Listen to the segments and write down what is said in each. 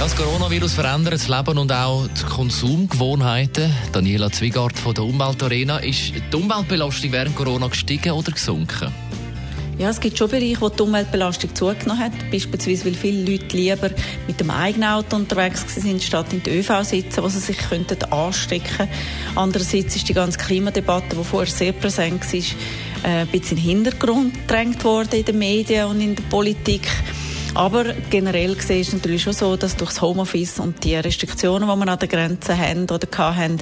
das Coronavirus verändert das Leben und auch die Konsumgewohnheiten. Daniela Zwigart von der Umweltarena. Ist die Umweltbelastung während Corona gestiegen oder gesunken? Ja, es gibt schon Bereiche, wo die Umweltbelastung zugenommen hat. Beispielsweise, weil viele Leute lieber mit dem eigenen Auto unterwegs sind, statt in der ÖV sitzen, wo sie sich könnten anstecken Andererseits ist die ganze Klimadebatte, die vorher sehr präsent war, äh, ein bisschen in den Hintergrund gedrängt worden in den Medien und in der Politik. Aber generell gesehen ist es natürlich schon so, dass durch das Homeoffice und die Restriktionen, die wir an den Grenzen haben oder hatten,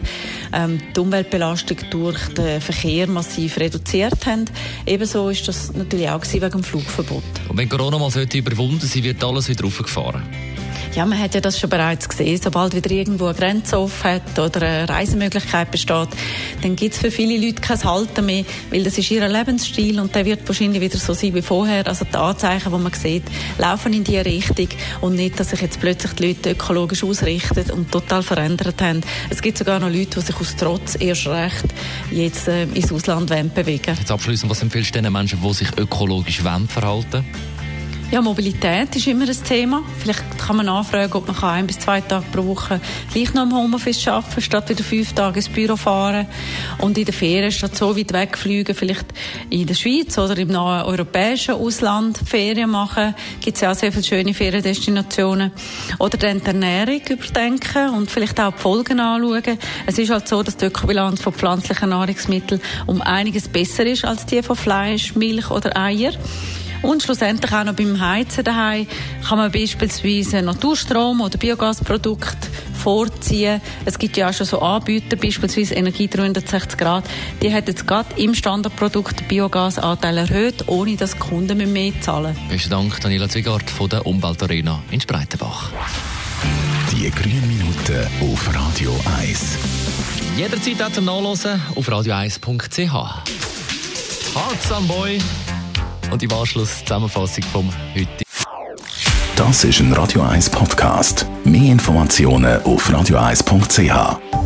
ähm, die Umweltbelastung durch den Verkehr massiv reduziert haben. Ebenso ist das natürlich auch wegen dem Flugverbot. Und wenn Corona mal überwunden sein wird alles wieder aufgefahren? Ja, man hat ja das schon bereits gesehen. Sobald wieder irgendwo eine Grenze offen hat oder eine Reisemöglichkeit besteht, dann gibt es für viele Leute kein Halten mehr, weil das ist ihr Lebensstil und der wird wahrscheinlich wieder so sein wie vorher. Also die Anzeichen, die man sieht, laufen in diese Richtung und nicht, dass sich jetzt plötzlich die Leute ökologisch ausrichten und total verändert haben. Es gibt sogar noch Leute, die sich aus Trotz erst recht jetzt äh, ins Ausland bewegen Jetzt abschließend, was empfiehlst du den Menschen, die sich ökologisch verhalten ja, Mobilität ist immer ein Thema. Vielleicht kann man nachfragen, ob man ein bis zwei Tage pro Woche gleich noch im Homeoffice arbeiten statt wieder fünf Tage ins Büro fahren. Und in der Ferien statt so weit wegfliegen, vielleicht in der Schweiz oder im nahen europäischen Ausland Ferien machen. Gibt es ja auch sehr viele schöne Feriendestinationen. Oder dann die Ernährung überdenken und vielleicht auch die Folgen anschauen. Es ist halt so, dass die Ökobilanz von pflanzlichen Nahrungsmitteln um einiges besser ist als die von Fleisch, Milch oder Eier. Und schlussendlich auch noch beim Heizen daheim kann man beispielsweise Naturstrom oder Biogasprodukte vorziehen. Es gibt ja auch schon so Anbieter, beispielsweise Energie 360 Grad. Die hat jetzt gerade im Standardprodukt den Biogasanteil erhöht, ohne dass die Kunden mehr zahlen müssen. Besten Dank, Daniela Zwigart von der Umweltarena in Spreitenbach. Die grünen Minuten auf Radio 1. Jederzeit auch zum Nachlesen auf radio1.ch. Hearts am Boy und im Anschluss Zusammenfassung vom heute. Das ist ein Radio 1 Podcast. Mehr Informationen auf radio1.ch.